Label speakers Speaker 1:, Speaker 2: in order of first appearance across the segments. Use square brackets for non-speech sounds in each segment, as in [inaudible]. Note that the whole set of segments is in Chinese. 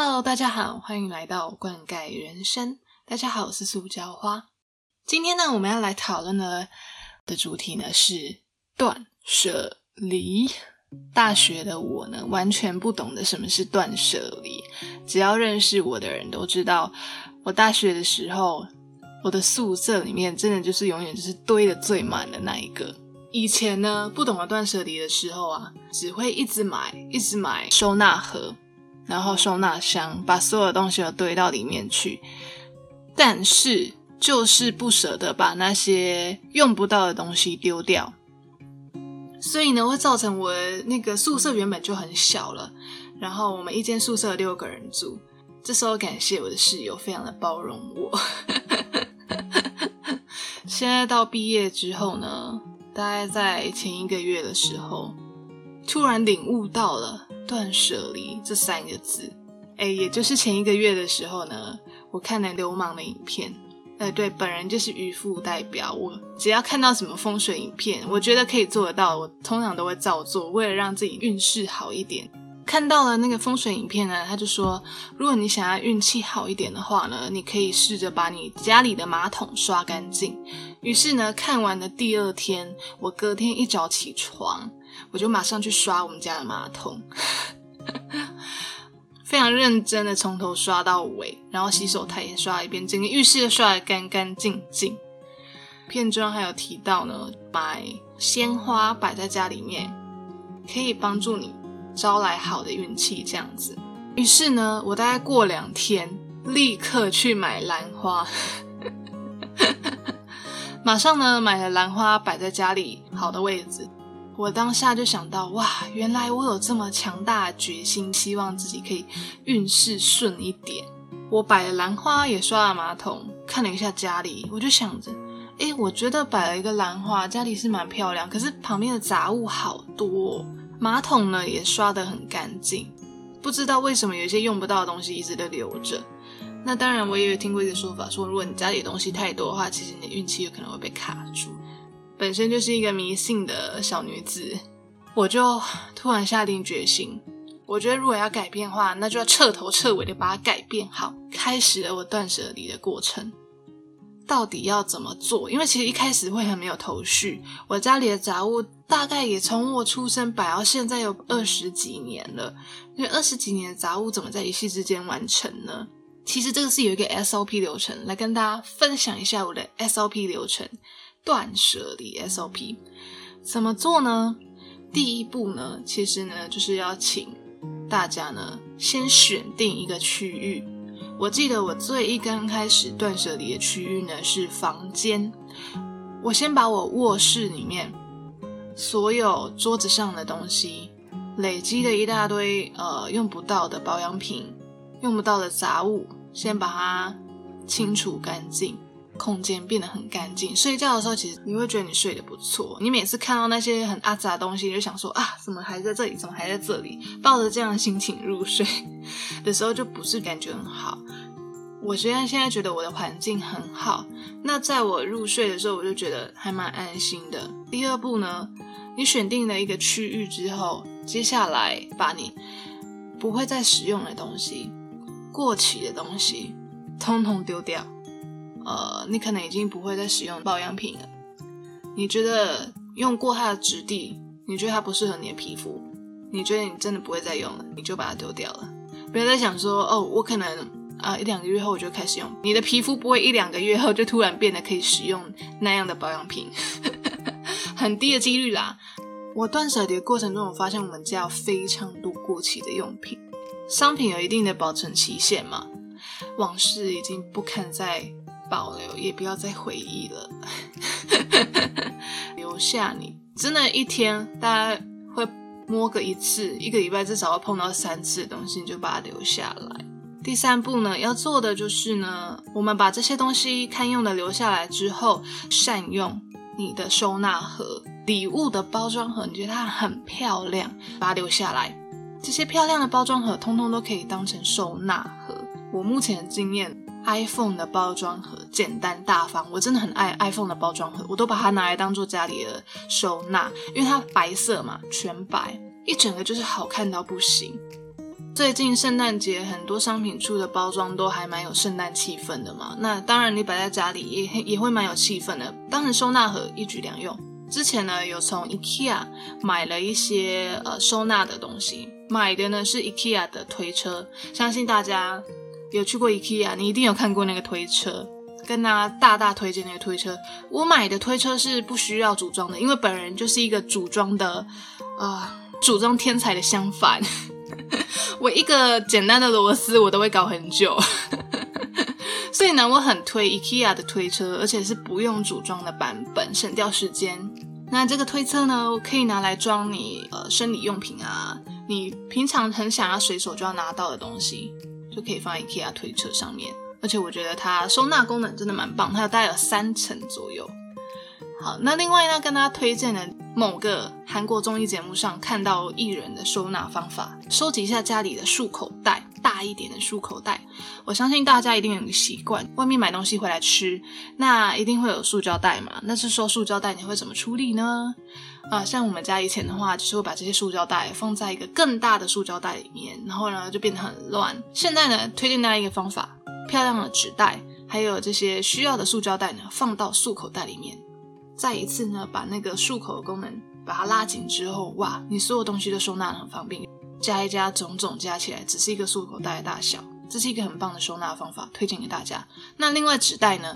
Speaker 1: Hello，大家好，欢迎来到灌溉人生。大家好，我是塑胶花。今天呢，我们要来讨论的的主题呢是断舍离。大学的我呢，完全不懂得什么是断舍离。只要认识我的人都知道，我大学的时候，我的宿舍里面真的就是永远就是堆的最满的那一个。以前呢，不懂得断舍离的时候啊，只会一直买，一直买收纳盒，然后收纳箱，把所有的东西都堆到里面去。但是就是不舍得把那些用不到的东西丢掉，所以呢，会造成我那个宿舍原本就很小了。然后我们一间宿舍六个人住，这时候感谢我的室友非常的包容我。[laughs] 现在到毕业之后呢？大概在前一个月的时候，突然领悟到了“断舍离”这三个字。哎，也就是前一个月的时候呢，我看了流氓的影片。哎，对，本人就是渔夫代表。我只要看到什么风水影片，我觉得可以做得到，我通常都会照做，为了让自己运势好一点。看到了那个风水影片呢，他就说，如果你想要运气好一点的话呢，你可以试着把你家里的马桶刷干净。于是呢，看完的第二天，我隔天一早起床，我就马上去刷我们家的马桶，[laughs] 非常认真的从头刷到尾，然后洗手台也刷一遍，整个浴室都刷得干干净净。片中还有提到呢，买鲜花摆在家里面，可以帮助你招来好的运气，这样子。于是呢，我大概过两天，立刻去买兰花。[laughs] 马上呢，买了兰花摆在家里好的位置。我当下就想到，哇，原来我有这么强大的决心，希望自己可以运势顺一点。我摆了兰花，也刷了马桶，看了一下家里，我就想着，哎，我觉得摆了一个兰花，家里是蛮漂亮。可是旁边的杂物好多，马桶呢也刷得很干净，不知道为什么有一些用不到的东西一直都留着。那当然，我也有听过一个说法，说如果你家里东西太多的话，其实你的运气有可能会被卡住。本身就是一个迷信的小女子，我就突然下定决心，我觉得如果要改变的话，那就要彻头彻尾的把它改变好，开始了我断舍离的过程。到底要怎么做？因为其实一开始会很没有头绪。我家里的杂物大概也从我出生摆到现在有二十几年了，因为二十几年的杂物怎么在一夕之间完成呢？其实这个是有一个 SOP 流程，来跟大家分享一下我的 SOP 流程，断舍离 SOP 怎么做呢？第一步呢，其实呢就是要请大家呢先选定一个区域。我记得我最一刚开始断舍离的区域呢是房间，我先把我卧室里面所有桌子上的东西累积的一大堆呃用不到的保养品、用不到的杂物。先把它清除干净，空间变得很干净。睡觉的时候，其实你会觉得你睡得不错。你每次看到那些很阿杂的东西，就想说啊，怎么还在这里？怎么还在这里？抱着这样的心情入睡 [laughs] 的时候，就不是感觉很好。我虽然现在觉得我的环境很好，那在我入睡的时候，我就觉得还蛮安心的。第二步呢，你选定了一个区域之后，接下来把你不会再使用的东西。过期的东西，通通丢掉。呃，你可能已经不会再使用保养品了。你觉得用过它的质地，你觉得它不适合你的皮肤，你觉得你真的不会再用了，你就把它丢掉了。不要再想说，哦，我可能啊一两个月后我就开始用。你的皮肤不会一两个月后就突然变得可以使用那样的保养品，[laughs] 很低的几率啦。我断舍离的过程中，我发现我们家有非常多过期的用品。商品有一定的保存期限嘛？往事已经不堪再保留，也不要再回忆了。留下你真的，一天大家会摸个一次，一个礼拜至少会碰到三次的东西，你就把它留下来。第三步呢，要做的就是呢，我们把这些东西堪用的留下来之后，善用你的收纳盒、礼物的包装盒，你觉得它很漂亮，把它留下来。这些漂亮的包装盒，通通都可以当成收纳盒。我目前的经验，iPhone 的包装盒简单大方，我真的很爱 iPhone 的包装盒，我都把它拿来当做家里的收纳，因为它白色嘛，全白，一整个就是好看到不行。最近圣诞节很多商品出的包装都还蛮有圣诞气氛的嘛，那当然你摆在家里也也会蛮有气氛的，当成收纳盒一举两用。之前呢有从 IKEA 买了一些呃收纳的东西，买的呢是 IKEA 的推车，相信大家有去过 IKEA，你一定有看过那个推车，跟大家大大推荐那个推车。我买的推车是不需要组装的，因为本人就是一个组装的啊组装天才的相反。[laughs] 我一个简单的螺丝我都会搞很久，[laughs] 所以呢，我很推 IKEA 的推车，而且是不用组装的版本，省掉时间。那这个推车呢，我可以拿来装你呃生理用品啊，你平常很想要随手就要拿到的东西，就可以放在 IKEA 推车上面。而且我觉得它收纳功能真的蛮棒，它大概有三层左右。好，那另外呢，跟大家推荐的某个韩国综艺节目上看到艺人的收纳方法，收集一下家里的漱口袋，大一点的漱口袋。我相信大家一定有个习惯，外面买东西回来吃，那一定会有塑胶袋嘛。那是说塑胶袋你会怎么处理呢？啊，像我们家以前的话，就是会把这些塑胶袋放在一个更大的塑胶袋里面，然后呢就变得很乱。现在呢，推荐大家一个方法，漂亮的纸袋，还有这些需要的塑胶袋呢，放到漱口袋里面。再一次呢，把那个漱口的功能把它拉紧之后，哇，你所有东西都收纳很方便，加一加，种种加起来，只是一个漱口袋的大小，这是一个很棒的收纳方法，推荐给大家。那另外纸袋呢，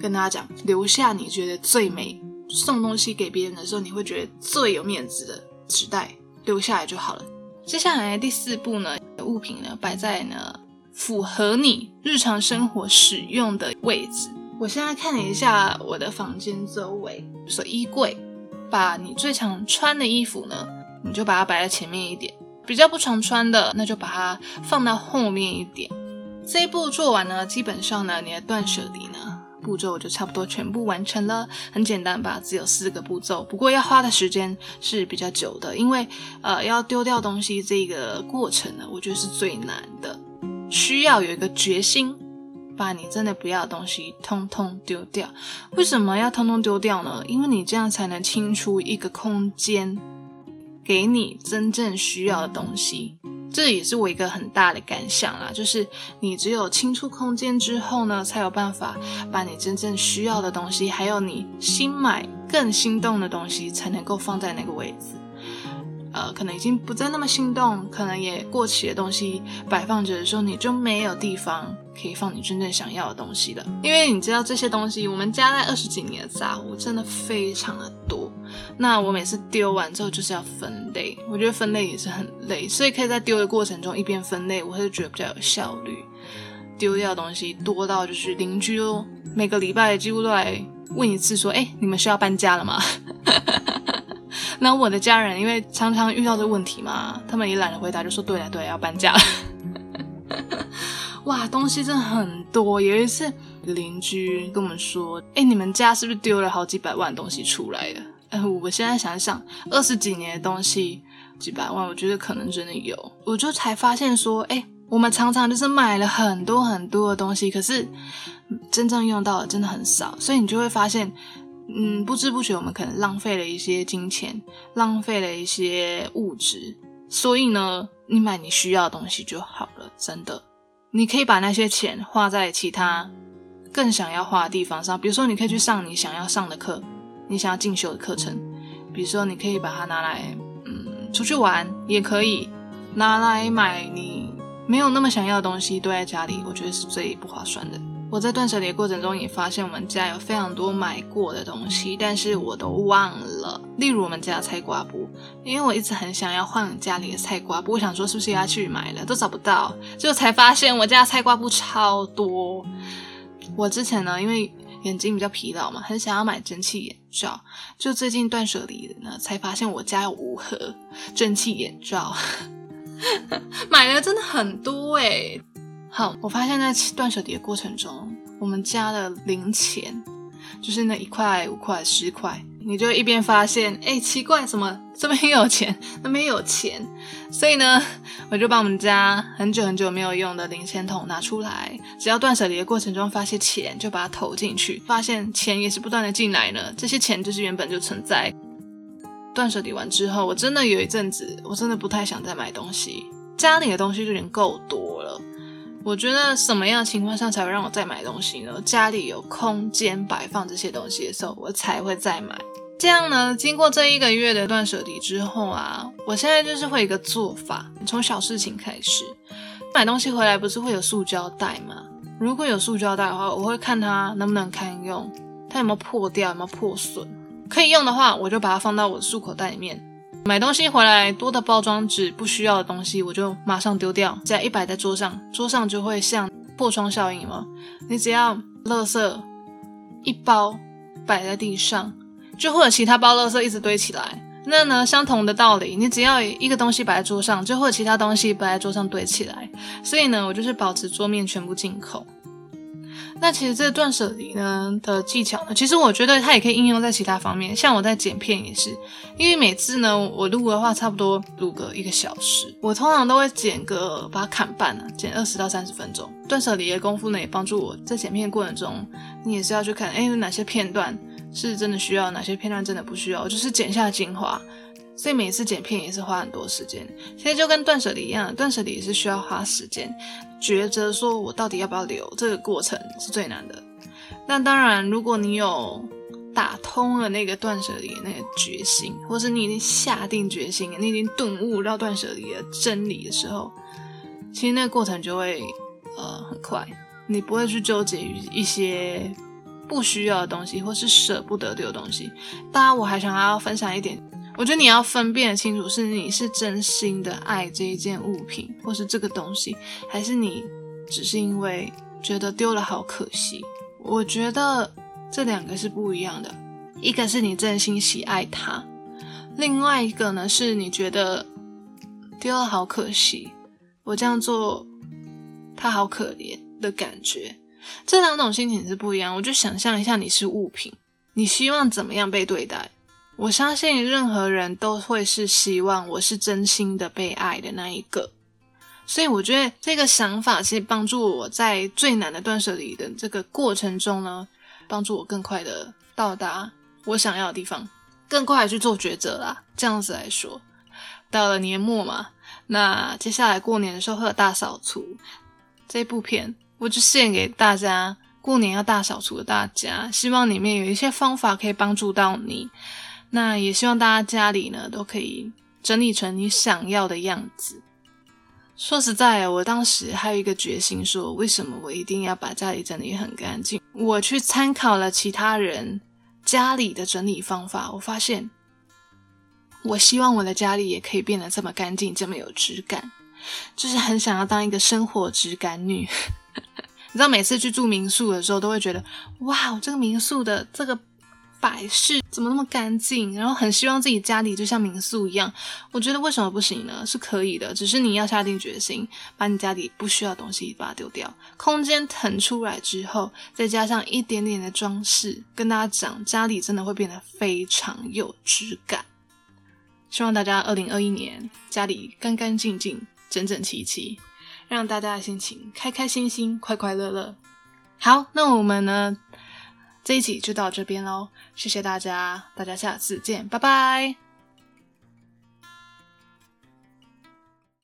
Speaker 1: 跟大家讲，留下你觉得最美，送东西给别人的时候，你会觉得最有面子的纸袋，留下来就好了。接下来第四步呢，物品呢摆在呢符合你日常生活使用的位置。我现在看了一下我的房间周围，说衣柜，把你最常穿的衣服呢，你就把它摆在前面一点；比较不常穿的，那就把它放到后面一点。这一步做完呢，基本上呢，你的断舍离步骤就差不多全部完成了。很简单吧，只有四个步骤，不过要花的时间是比较久的，因为呃要丢掉东西这个过程呢，我觉得是最难的，需要有一个决心。把你真的不要的东西通通丢掉。为什么要通通丢掉呢？因为你这样才能清出一个空间，给你真正需要的东西。这也是我一个很大的感想啦，就是你只有清出空间之后呢，才有办法把你真正需要的东西，还有你新买更心动的东西，才能够放在那个位置。呃，可能已经不再那么心动，可能也过期的东西摆放着的时候，你就没有地方可以放你真正想要的东西了。因为你知道这些东西，我们家在二十几年的杂物真的非常的多。那我每次丢完之后就是要分类，我觉得分类也是很累，所以可以在丢的过程中一边分类，我会觉得比较有效率。丢掉的东西多到就是邻居哦，每个礼拜几乎都来问一次，说：“哎，你们需要搬家了吗？” [laughs] 那我的家人因为常常遇到这个问题嘛，他们也懒得回答，就说对了对，要搬家。[laughs] 哇，东西真的很多。有一次邻居跟我们说，哎，你们家是不是丢了好几百万东西出来的？我现在想想，二十几年的东西几百万，我觉得可能真的有。我就才发现说，哎，我们常常就是买了很多很多的东西，可是真正用到的真的很少，所以你就会发现。嗯，不知不觉我们可能浪费了一些金钱，浪费了一些物质，所以呢，你买你需要的东西就好了。真的，你可以把那些钱花在其他更想要花的地方上，比如说你可以去上你想要上的课，你想要进修的课程，比如说你可以把它拿来，嗯，出去玩，也可以拿来买你没有那么想要的东西，堆在家里，我觉得是最不划算的。我在断舍离的过程中也发现，我们家有非常多买过的东西，但是我都忘了。例如我们家的菜瓜布，因为我一直很想要换家里的菜瓜布，我想说是不是要去买了，都找不到，最后才发现我家菜瓜布超多。我之前呢，因为眼睛比较疲劳嘛，很想要买蒸汽眼罩，就最近断舍离呢，才发现我家有五盒蒸汽眼罩，[laughs] 买了真的很多哎。好，我发现在断舍离的过程中，我们家的零钱就是那一块、五块、十块，你就一边发现，哎，奇怪，怎么这边有钱，那边有钱？所以呢，我就把我们家很久很久没有用的零钱筒拿出来，只要断舍离的过程中发现钱，就把它投进去，发现钱也是不断的进来呢。这些钱就是原本就存在。断舍离完之后，我真的有一阵子，我真的不太想再买东西。家里的东西就已经够多了。我觉得什么样的情况下才会让我再买东西呢？家里有空间摆放这些东西的时候，我才会再买。这样呢，经过这一个月的断舍离之后啊，我现在就是会一个做法，从小事情开始。买东西回来不是会有塑胶袋吗？如果有塑胶袋的话，我会看它能不能堪用，它有没有破掉，有没有破损。可以用的话，我就把它放到我的束口袋里面。买东西回来多的包装纸不需要的东西，我就马上丢掉。只要一摆在桌上，桌上就会像破窗效应嘛。你只要垃圾一包摆在地上，就会有其他包垃圾一直堆起来。那呢，相同的道理，你只要一个东西摆在桌上，就会有其他东西摆在桌上堆起来。所以呢，我就是保持桌面全部进口。那其实这断舍离呢的技巧呢，其实我觉得它也可以应用在其他方面。像我在剪片也是，因为每次呢我录的话，差不多录个一个小时，我通常都会剪个把它砍半啊，剪二十到三十分钟。断舍离的功夫呢，也帮助我在剪片过程中，你也是要去看，哎，有哪些片段是真的需要，哪些片段真的不需要，就是剪下精华。所以每次剪片也是花很多时间，其实就跟断舍离一样，断舍离也是需要花时间，抉择说我到底要不要留，这个过程是最难的。那当然，如果你有打通了那个断舍离那个决心，或是你已经下定决心，你已经顿悟到断舍离的真理的时候，其实那个过程就会呃很快，你不会去纠结于一些不需要的东西，或是舍不得丢的东西。当然，我还想要分享一点。我觉得你要分辨清楚，是你是真心的爱这一件物品，或是这个东西，还是你只是因为觉得丢了好可惜。我觉得这两个是不一样的，一个是你真心喜爱它，另外一个呢是你觉得丢了好可惜，我这样做他好可怜的感觉。这两种心情是不一样。我就想象一下，你是物品，你希望怎么样被对待？我相信任何人都会是希望我是真心的被爱的那一个，所以我觉得这个想法其实帮助我在最难的断舍离的这个过程中呢，帮助我更快的到达我想要的地方，更快去做抉择啦。这样子来说，到了年末嘛，那接下来过年的时候会有大扫除，这部片我就献给大家，过年要大扫除的大家，希望里面有一些方法可以帮助到你。那也希望大家家里呢都可以整理成你想要的样子。说实在，我当时还有一个决心，说为什么我一定要把家里整理很干净？我去参考了其他人家里的整理方法，我发现，我希望我的家里也可以变得这么干净，这么有质感，就是很想要当一个生活质感女。[laughs] 你知道，每次去住民宿的时候，都会觉得，哇，这个民宿的这个。摆饰怎么那么干净？然后很希望自己家里就像民宿一样。我觉得为什么不行呢？是可以的，只是你要下定决心，把你家里不需要的东西把它丢掉，空间腾出来之后，再加上一点点的装饰，跟大家讲，家里真的会变得非常有质感。希望大家二零二一年家里干干净净、整整齐齐，让大家的心情开开心心、快快乐乐。好，那我们呢？这一集就到这边喽，谢谢大家，大家下次见，拜拜。